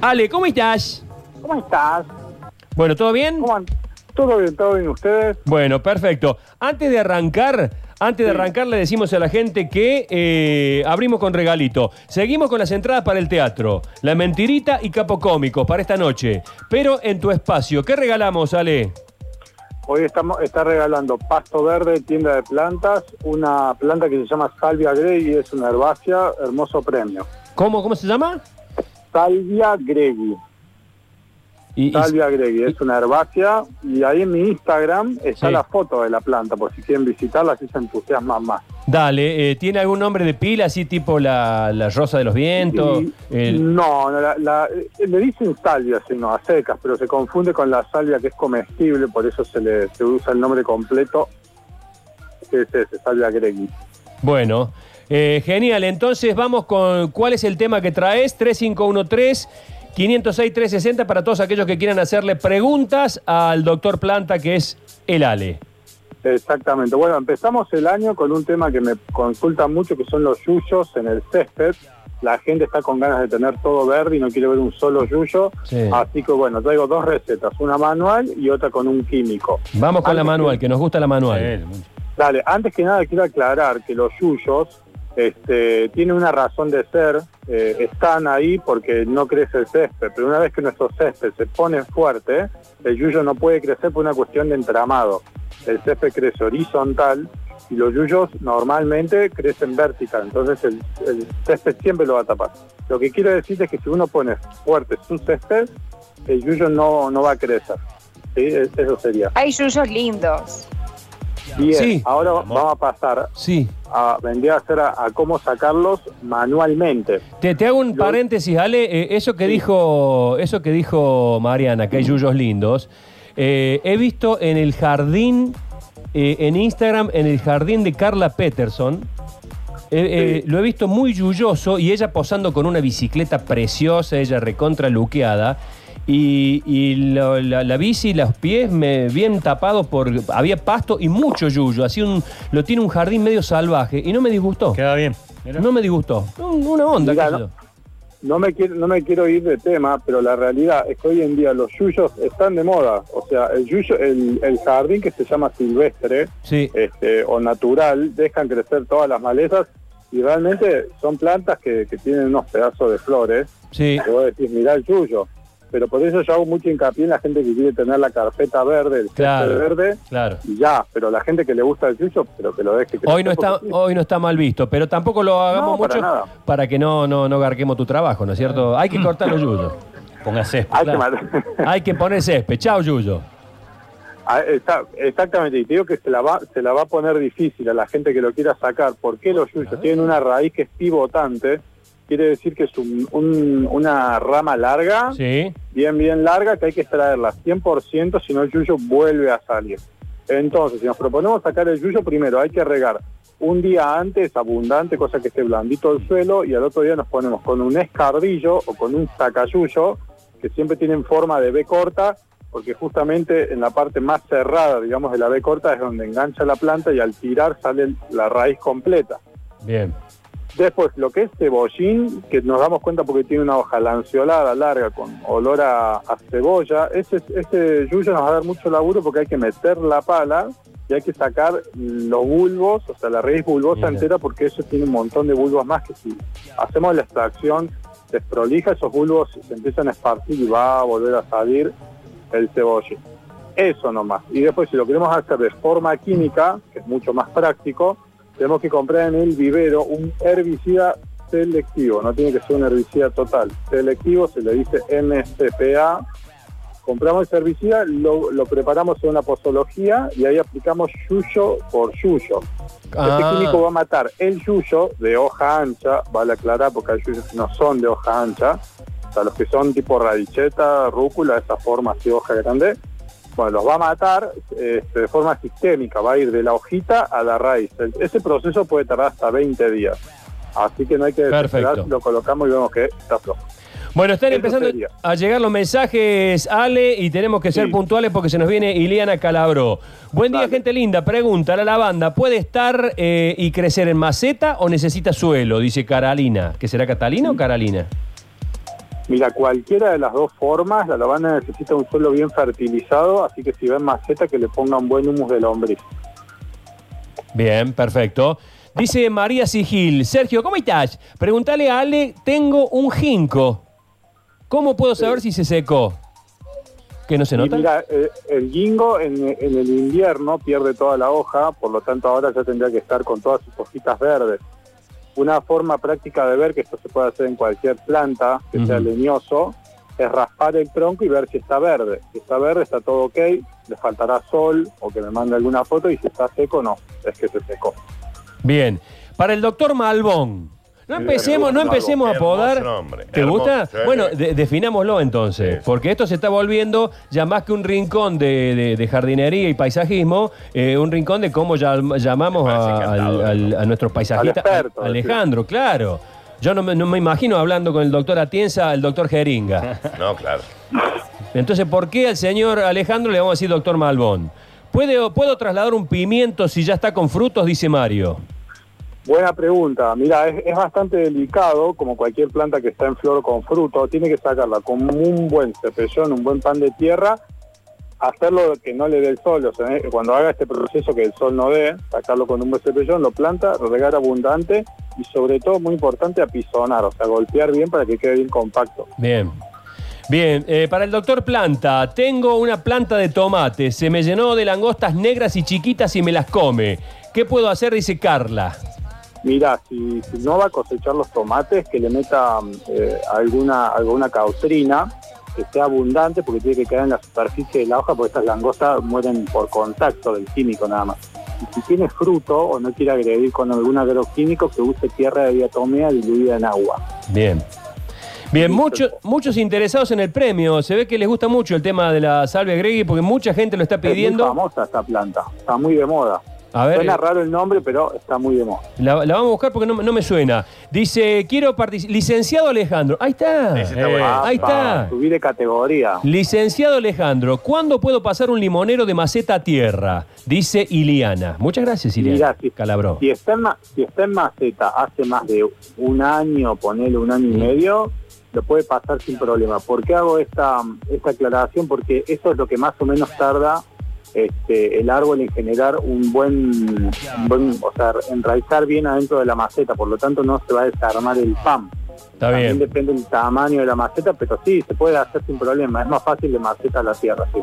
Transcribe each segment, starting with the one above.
Ale, ¿cómo estás? ¿Cómo estás? Bueno, ¿todo bien? ¿Cómo an- ¿Todo bien, todo bien ustedes? Bueno, perfecto. Antes de arrancar, antes de arrancar le decimos a la gente que eh, abrimos con regalito. Seguimos con las entradas para el teatro, La Mentirita y Capo Cómico para esta noche. Pero en tu espacio, ¿qué regalamos, Ale? Hoy estamos está regalando pasto verde, tienda de plantas, una planta que se llama Salvia Gregui, es una herbácea, hermoso premio. ¿Cómo, cómo se llama? Salvia Gregui, Y- Salvia Gregui, es una herbácea y ahí en mi Instagram está Sí. la foto de la planta, por si quieren visitarla, así se entusiasman más. dale, eh, ¿tiene algún nombre de pila, así tipo la, la Rosa de los Vientos? Y- El- No, no, la- la- eh, le dicen salvia, sino a secas, pero se confunde con la salvia que es comestible, por eso se le se usa el nombre completo, que es ese, Salvia Gregui. Bueno, eh, genial. Entonces vamos con cuál es el tema que traes. 3513-506-360 para todos aquellos que quieran hacerle preguntas al doctor Planta, que es el Ale. Exactamente. Bueno, empezamos el año con un tema que me consultan mucho, que son los yuyos en el césped. La gente está con ganas de tener todo verde y no quiere ver un solo yuyo. Sí. Así que bueno, traigo dos recetas, una manual y otra con un químico. Vamos con la manual, que- que nos gusta la manual. Dale, antes que nada quiero aclarar que los yuyos este, tienen una razón de ser, eh, están ahí porque no crece el césped, pero una vez que nuestro césped se pone fuerte, el yuyo no puede crecer por una cuestión de entramado. El césped crece horizontal y los yuyos normalmente crecen vertical, entonces el, el césped siempre lo va a tapar. Lo que quiero decir es que si uno pone fuerte su césped, el yuyo no, no va a crecer. ¿sí? Eso sería. Hay yuyos lindos. Bien, Sí. ahora vamos a pasar Sí. A vendría a ser a, a cómo sacarlos manualmente. Te, te hago un paréntesis, Ale. Eh, eso que dijo, eso que dijo Mariana, que hay yuyos lindos. eh, he visto en el jardín, eh, en Instagram, en el jardín de Carla Peterson. Sí. Lo he visto muy yuyoso y ella posando con una bicicleta preciosa, ella recontra luqueada. Y, y lo- la, la bici, los pies me, bien tapados por. Había pasto y mucho yuyo. Así un, lo tiene un jardín medio salvaje y no me disgustó. Queda bien. Mirá. No me disgustó. Un- Una onda, Mirá, no- me, quiero, no me quiero ir de tema, pero la realidad es que hoy en día los yuyos están de moda. O sea, el yuyo, el, el jardín que se llama silvestre Sí. este, o natural, dejan crecer todas las malezas y realmente son plantas que, que tienen unos pedazos de flores. Sí. Que vos decís, mirá el yuyo. Pero por eso yo hago mucho hincapié en la gente que quiere tener la carpeta verde, el Claro. verde, Claro. y ya. Pero la gente que le gusta el yuyo, pero que lo deje crecer. Hoy no está, porque sí. hoy no está mal visto, pero tampoco lo hagamos No, para mucho nada. para que no, no, no garquemos tu trabajo, ¿no es cierto? Hay que cortar los yuyos. Ponga césped. Hay claro. que. Hay que poner césped. Chao, Yuyo. Ah, está- exactamente, y te digo que se la, va, se la va a poner difícil a la gente que lo quiera sacar. ¿Por qué los yuyos tienen una raíz que es pivotante? Quiere decir que es un- un- una rama larga, Sí. bien, bien larga, que hay que extraerla 100%, si no el yuyo vuelve a salir. Entonces, si nos proponemos sacar el yuyo, primero hay que regar un día antes, abundante, cosa que esté blandito el suelo, y al otro día nos ponemos con un escardillo o con un sacayuyo, que siempre tienen forma de B corta, porque justamente en la parte más cerrada, digamos, de la B corta es donde engancha la planta y al tirar sale la raíz completa. Bien. Después, lo que es cebollín, que nos damos cuenta porque tiene una hoja lanceolada larga con olor a, a cebolla, ese, ese yuyo nos va a dar mucho laburo porque hay que meter la pala y hay que sacar los bulbos, o sea, la raíz bulbosa Mira. entera porque eso tiene un montón de bulbos más que si hacemos la extracción desprolija, esos bulbos se empiezan a esparcir y va a volver a salir el cebollín. Eso nomás. Y después, si lo queremos hacer de forma química, que es mucho más práctico, tenemos que comprar en el vivero un herbicida selectivo, no tiene que ser un herbicida total. Selectivo se le dice MCPA. Compramos ese herbicida, lo, lo preparamos en una posología y ahí aplicamos yuyo por yuyo. Este Ah, químico va a matar el yuyo de hoja ancha, vale aclarar porque hay yuyos que no son de hoja ancha, o sea, los que son tipo radicheta, rúcula, esa forma así hoja grande, bueno, los va a matar este, de forma sistémica, va a ir de la hojita a la raíz. Ese proceso puede tardar hasta 20 días. Así que no hay que desesperar, Perfecto. lo colocamos y vemos que está flojo. Bueno, están Eso empezando sería. a llegar los mensajes, Ale, y tenemos que ser Sí. puntuales porque se nos viene Iliana Calabró. Buen día, Dale. gente linda. Pregunta, ¿la lavanda puede estar eh, y crecer en maceta o necesita suelo? Dice Carolina. ¿Que será Catalina o Carolina? Mira, cualquiera de las dos formas, la lavanda necesita un suelo bien fertilizado, así que si ven maceta que le pongan buen humus de lombriz. Bien, perfecto. Dice María Sigil, Sergio, ¿cómo estás? Pregúntale a Ale, tengo un ginkgo. ¿Cómo puedo saber si se secó? ¿Que no se Y nota? mira, eh, el guingo en, en el invierno pierde toda la hoja, por lo tanto ahora ya tendría que estar con todas sus hojitas verdes. Una forma práctica de ver que esto se puede hacer en cualquier planta que sea leñoso es raspar el tronco y ver si está verde. Si está verde está todo ok, le faltará sol o que me mande alguna foto y si está seco no, es que se secó. Bien. Para el doctor Malbón. No empecemos, no empecemos a nombre, ¿Te gusta? Bueno, de- definámoslo entonces, porque esto se está volviendo ya más que un rincón de, de- de jardinería y paisajismo, eh, un rincón de cómo llam- llamamos a, al- al- nuestros paisajistas. Al experto, Alejandro, claro. Yo no me, no me imagino hablando con el doctor Atienza, el doctor Jeringa. No, claro. Entonces, ¿por qué al señor Alejandro le vamos a decir doctor Malbón? ¿Puedo, ¿Puedo trasladar un pimiento si ya está con frutos? Dice Mario. Buena pregunta. Mira, es, bastante delicado, como cualquier planta que está en flor con fruto, tiene que sacarla con un buen cepellón, un buen pan de tierra, hacerlo que no le dé el sol, o sea, eh, cuando haga este proceso que el sol no dé, sacarlo con un buen cepellón, lo planta, regar abundante y sobre todo, muy importante, apisonar, o sea, golpear bien para que quede bien compacto. Bien. Bien, eh, para el doctor Planta, tengo una planta de tomate, se me llenó de langostas negras y chiquitas y me las come. ¿Qué puedo hacer? Dice Carla. Mira, si, si no va a cosechar los tomates, que le meta eh, alguna, alguna cautrina que sea abundante porque tiene que quedar en la superficie de la hoja porque estas langostas mueren por contacto del químico nada más. Y si tiene fruto o no quiere agredir con algún agroquímico, que use tierra de diatomea diluida en agua. Bien. Bien, muchos muchos interesados en el premio. Se ve que les gusta mucho el tema de la salvia Gregui porque mucha gente lo está Es muy pidiendo. famosa esta planta, está muy de moda. A ver, Suena eh, raro el nombre, pero está muy de moda. la, la vamos a buscar porque no, no me suena. Dice, quiero participar. Licenciado Alejandro. Ahí está. Ese está Eh, bueno. ahí está. Subir de categoría. Licenciado Alejandro, ¿cuándo puedo pasar un limonero de maceta a tierra? Dice Iliana. Muchas gracias, Iliana. Mirá, si, Calabró. si está en, ma- si está en maceta hace más de un año, ponele un año y medio, lo puede pasar sin problema. ¿Por qué hago esta, esta aclaración? Porque eso es lo que más o menos tarda este, el árbol en generar un buen, un buen, o sea, enraizar bien adentro de la maceta, por lo tanto no se va a desarmar el PAM. Está También bien. depende del tamaño de la maceta, pero sí, se puede hacer sin problema. Es más fácil de maceta a la tierra, sí.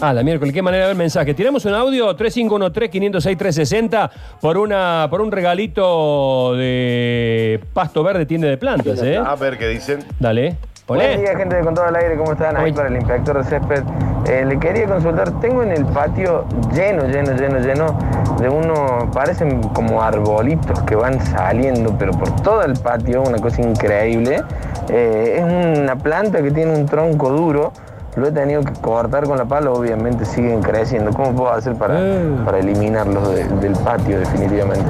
Ah, la miércoles, qué manera de ver mensaje. Tiramos un audio 3513-506-360 por, una, por un regalito de pasto verde, tienda de plantas, ¿eh? A ver qué dicen. Dale. Buen día, gente de Con Todo al Aire, ¿cómo están? Ahí Hoy. para el inspector de césped. Eh, le quería consultar, tengo en el patio lleno, lleno, lleno, lleno de unos, parecen como arbolitos que van saliendo, pero por todo el patio, una cosa increíble. Eh, es una planta que tiene un tronco duro, lo he tenido que cortar con la pala, obviamente siguen creciendo. ¿Cómo puedo hacer para, Eh. para eliminarlos de- del patio definitivamente?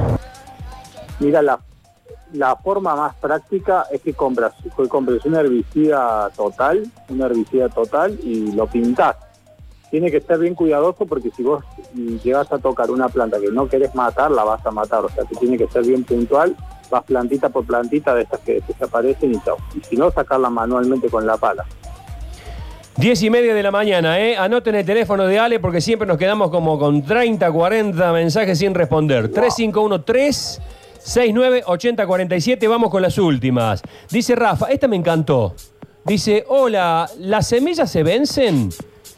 Mira, la, la forma más práctica es que compras, que compres un herbicida total, un herbicida total y lo pintás. Tiene que ser bien cuidadoso porque si vos llegas a tocar una planta que no querés matar, la vas a matar. O sea, que tiene que ser bien puntual, vas plantita por plantita de estas que desaparecen y chao. Y si no, sacarla manualmente con la pala. 10 y media de la mañana, ¿eh? Anoten el teléfono de Ale porque siempre nos quedamos como con 30, 40 mensajes sin responder. 3513 69 80 47. Vamos con las últimas. Dice Rafa, esta me encantó. Dice, hola, ¿las semillas se vencen?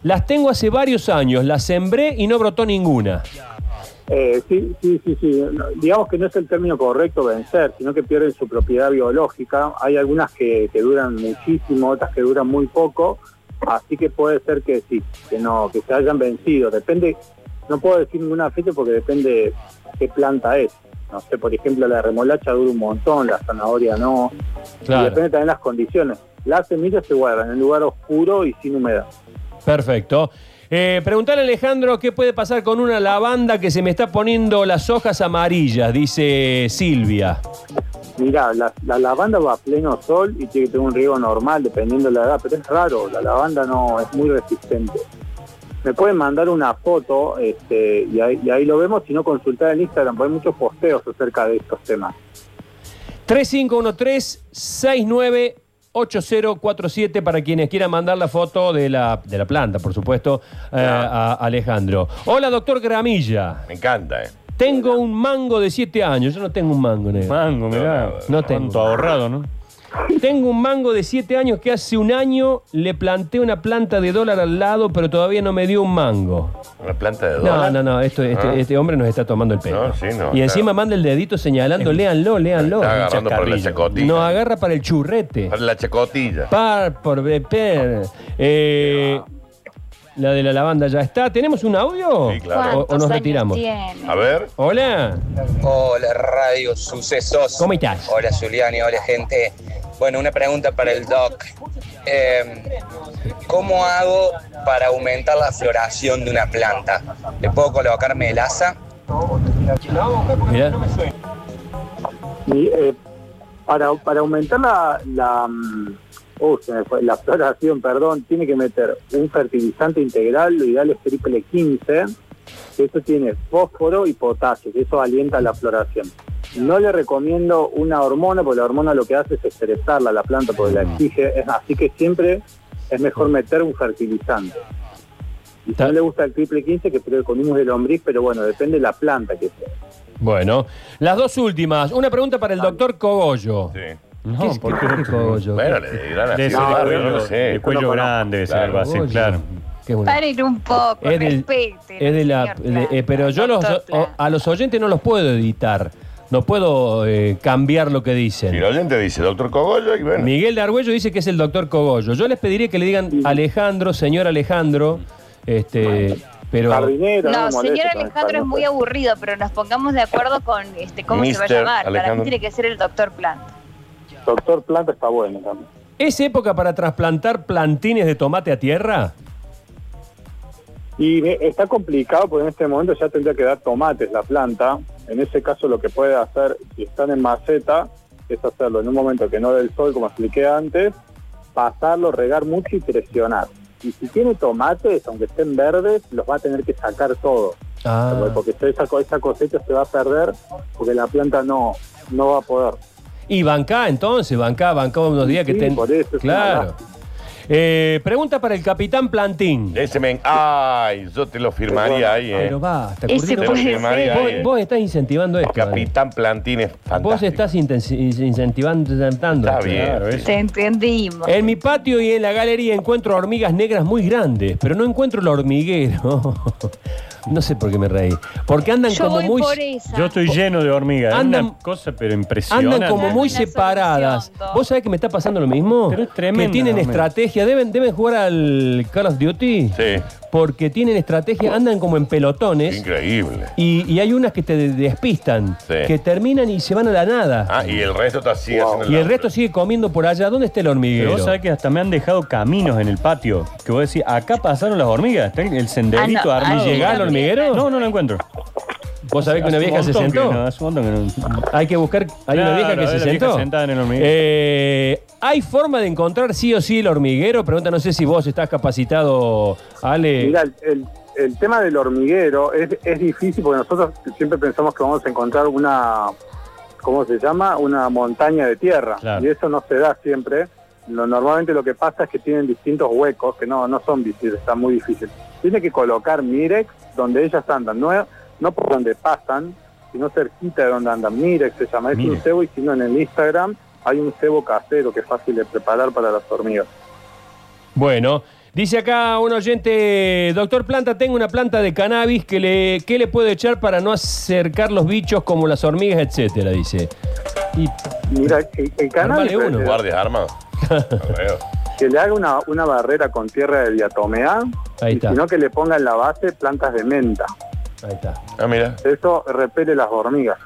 Las tengo hace varios años, las sembré y no brotó ninguna. Eh, sí, sí, sí, sí. Digamos que no es el término correcto vencer, sino que pierden su propiedad biológica. Hay algunas que, que duran muchísimo, otras que duran muy poco, así que puede ser que sí, que no, que se hayan vencido. Depende, no puedo decir ninguna fecha porque depende qué planta es. No sé, por ejemplo, la remolacha dura un montón, la zanahoria no. Y depende también las condiciones. Las semillas se guardan en un lugar oscuro y sin humedad. Perfecto. Eh, preguntale a Alejandro qué puede pasar con una lavanda que se me está poniendo las hojas amarillas, dice Silvia. Mira, la, la lavanda va a pleno sol y tiene que tener un riego normal dependiendo de la edad, pero es raro, la lavanda no es muy resistente. Me pueden mandar una foto este, y, ahí, y ahí lo vemos, si no consultar en Instagram, porque hay muchos posteos acerca de estos temas. 8047 para quienes quieran mandar la foto de la, de la planta, por supuesto, eh, a Alejandro. Hola, doctor Gramilla. Me encanta, ¿eh? Tengo un mango de 7 años. Yo no tengo un mango, negro. Mango, mirá. No tengo. Cuánto ahorrado, ¿no? Tengo un mango de 7 años que hace un año le planté una planta de dólar al lado, pero todavía no me dio un mango. Una planta de No, dólar. no, no, esto, este, Ah. este hombre nos está tomando el pelo. No, sí, no, y encima claro. manda el dedito señalando, léanlo, léanlo. Está agarrando por la chacotilla. No agarra para el churrete. Para la chacotilla. Par por beper. Eh, la de la lavanda ya está. ¿Tenemos un audio? Sí, claro. O, o ¿Cuántos nos años retiramos. tiene? A ver. Hola. Hola Radio Sucesos. ¿Cómo estás? Hola Zuliani, hola gente. Bueno, una pregunta para el doc. Eh, ¿Cómo hago para aumentar la floración de una planta? ¿Le puedo colocar melaza? Mirá. Y, eh, para, para aumentar la, la, mm, oh, se me fue, la floración, perdón, tiene que meter un fertilizante integral, lo ideal es triple 15, que eso tiene fósforo y potasio, que eso alienta la floración. No le recomiendo una hormona, porque la hormona lo que hace es estresarla a la planta, porque la exige, es- así que siempre es mejor meter un fertilizante. Y si Ta- no le gusta el triple 15, que pruebe con humus de lombriz, pero bueno, depende de la planta que sea. Bueno, las dos últimas. Una pregunta para el doctor Cogollo. Sí. No, ¿Qué es- porque qué- Cogollo? Bueno, le dirán así. No, de barrio, cuello, no lo sé. de cuello No lo grande, debe ser Claro. así, claro. Qué bueno. Paren un poco, Es del- respeten. Es de la, señor de- Plata, eh, pero yo los, o- a los oyentes no los puedo editar. No puedo eh, cambiar lo que dicen. Si el oyente dice doctor Cogollo, y bueno. Miguel de Argüello dice que es el doctor Cogollo. Yo les pediría que le digan Alejandro, señor Alejandro, este, pero Jardinero, No, moleste señor Alejandro es muy aburrido, pero nos pongamos de acuerdo con este cómo se va a llamar. Para Alejandro. mí tiene que ser el doctor Planta. Doctor Planta está bueno también. ¿es época para trasplantar plantines de tomate a tierra? Y me- está complicado porque en este momento ya tendría que dar tomates la planta. En ese caso lo que puede hacer, si están en maceta, es hacerlo en un momento que no dé el sol, como expliqué antes, pasarlo, regar mucho y presionar. Y si tiene tomates, aunque estén verdes, los va a tener que sacar todo. Ah, Porque esa, esa cosecha se va a perder porque la planta no, no va a poder. y bancá entonces, bancá, bancá unos días que ten... por eso Claro. Eh, pregunta para el capitán Plantín. Ese men. Ay, yo te lo firmaría ahí, eh. Pero basta, Ese Curtino. puede María, ser. Vos, eh. vos estás incentivando El esto. capitán Plantín es fantástico. Vos estás incentivando. Está esto. bien. Claro, es- Te entendimos. En mi patio y en la galería encuentro hormigas negras muy grandes, pero no encuentro el hormiguero. no sé por qué me reí. Porque andan Yo como voy muy. por esa. Yo estoy lleno de hormigas. Es Andan- una cosa, pero impresionante. Andan como muy Una separadas. Doc. ¿Vos sabés que me está pasando lo mismo? Pero es tremendo, Que tienen estrategia. ¿Deben, ¿Deben jugar al Call of Duty? Sí. Porque tienen estrategia, andan como en pelotones. Increíble. Y, y hay unas que te de- despistan, Sí. que terminan y se van a la nada. Ah, y el resto está así Wow. haciendo y el laburo. resto sigue comiendo por allá. ¿Dónde está el hormiguero? vos sabés que hasta me han dejado caminos en el patio. Que vos decís, acá pasaron las hormigas. Está el senderito Ah, no, armado. ¿Y llegá al hormiguero? No, no lo encuentro. ¿Vos sabés que una un vieja se que sentó? no, hace un montón que no. Hay que buscar. Hay una vieja que se sentó. sentada en el hormiguero. Eh, ¿Hay forma de encontrar sí o sí el hormiguero? Pregunta, no sé si vos estás capacitado, Ale. Mira, el, el- el tema del hormiguero es, es difícil porque nosotros siempre pensamos que vamos a encontrar una, ¿cómo se llama? Una montaña de tierra. Claro. Y eso no se da siempre. Lo, normalmente lo que pasa es que tienen distintos huecos que no, no son visibles, está muy difícil. Tiene que colocar mirex donde ellas andan, no, no por donde pasan, sino cerquita de donde andan. Mirex se llama, es un cebo y si no en el Instagram hay un cebo casero que es fácil de preparar para las hormigas. Bueno, dice acá un oyente, doctor Planta, tengo una planta de cannabis que le, ¿qué le puedo echar para no acercar los bichos como las hormigas, etcétera? Dice. Y Mira, el, el Armale uno. ¿Guardias veo. que le haga una, una barrera con tierra de diatomea Ahí y está. sino que le ponga en la base plantas de menta. Ahí está. Ah, mira. Eso repele las hormigas.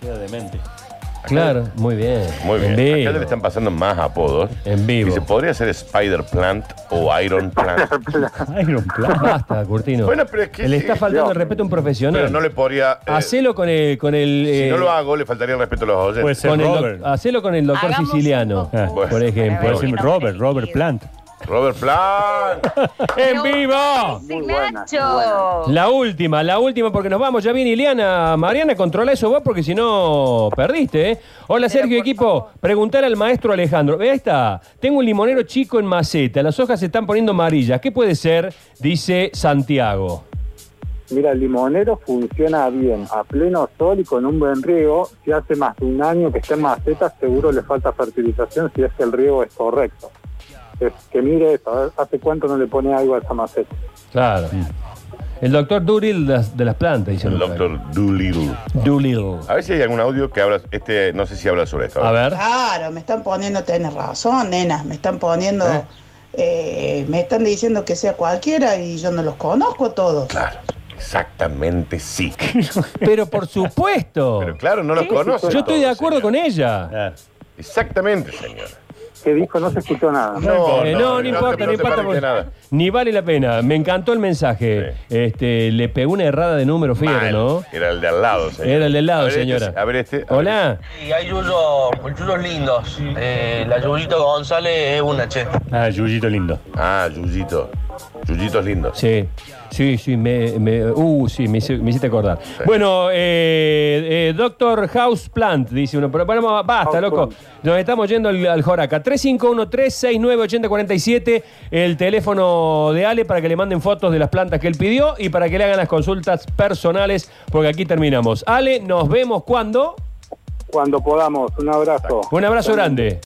Queda demente. Claro, muy bien. Muy bien. En vivo. Acá le están pasando más apodos. En vivo. Dice, ¿podría ser Spider Plant o Iron Plant? Iron Plan. Basta, Curtino. bueno, pero es que... le está faltando no. el respeto a un profesional. Pero no le podría... eh, Hacelo con el. Con el si eh, no lo hago, le faltaría el respeto a los Puede oyentes. ser con el doc- Robert. hacelo con el doctor Hagamos siciliano, Ah, por ejemplo. Puede ser Robert, Robert. Plant. Robert Plant. ¡En vivo! Sí, Muy buena, Nacho. muy buena. La última, la última, porque nos vamos. Ya viene Ileana. Mariana, controla eso vos, porque si no, perdiste, ¿eh? Hola, Sergio, equipo. Preguntar al maestro Alejandro. Ve, ahí está. Tengo un limonero chico en maceta. Las hojas se están poniendo amarillas. ¿Qué puede ser? Dice Santiago. Mira, el limonero funciona bien, a pleno sol y con un buen riego. Si hace más de un año que está en maceta, seguro le falta fertilización si es que el riego es correcto. Es que mire esto, a ver, ¿hace cuánto no le pone algo a esa maceta? Claro. El doctor Duril de las, de las plantas, dice El doctor Doolittle. Doolittle. A ver si hay algún audio que habla, este, no sé si habla sobre esto. A ver. Claro, me están poniendo, tenés razón, nena, me están poniendo, ¿Eh? eh, me están diciendo que sea cualquiera y yo no los conozco todos. Claro, exactamente sí. Pero por supuesto. Pero claro, no lo conoce. Yo estoy de acuerdo con ella. Claro. Exactamente, señora. ¿Qué dijo? No se escuchó nada. No, Eh, no, no, importa, no, importa. Ni vale la pena. Me encantó el mensaje. Este, le pegó una errada de número fiero, Mal. ¿no? Era el de al lado, señora. Era el del lado, A ver este, señora. a ver este. a ver Hola. Y hay yuyos, yuyos lindos. Eh, la Yuyito González es una che. Ah, Yuyito lindo. este. Ah, Yuyito. Yuyito es lindo. Sí, sí, sí, me, me- uh, sí, me, hice- me hiciste acordar. Bueno, eh, eh, Doctor House Plant, dice uno, pero bueno, basta, House loco. Plant. Nos estamos yendo al, al Joraca. 351-369-8047, el teléfono de Ale para que le manden fotos de las plantas que él pidió y para que le hagan las consultas personales, porque aquí terminamos. Ale, nos vemos cuando. Cuando podamos, un abrazo. Un abrazo grande.